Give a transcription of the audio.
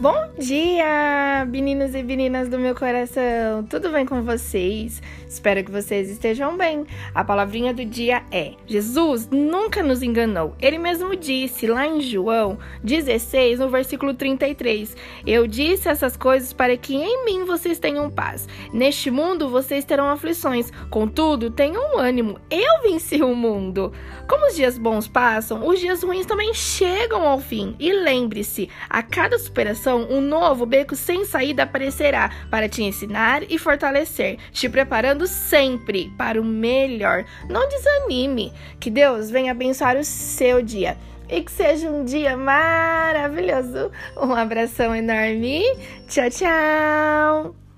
Bom dia, meninos e meninas do meu coração! Tudo bem com vocês? Espero que vocês estejam bem. A palavrinha do dia é: Jesus nunca nos enganou. Ele mesmo disse lá em João 16, no versículo 33: Eu disse essas coisas para que em mim vocês tenham paz. Neste mundo vocês terão aflições, contudo, tenham ânimo. Eu venci o mundo. Como os dias bons passam, os dias ruins também chegam ao fim. E lembre-se, a cada superação um novo beco sem saída aparecerá para te ensinar e fortalecer, te preparando sempre para o melhor. Não desanime. Que Deus venha abençoar o seu dia e que seja um dia maravilhoso. Um abração enorme. Tchau, tchau.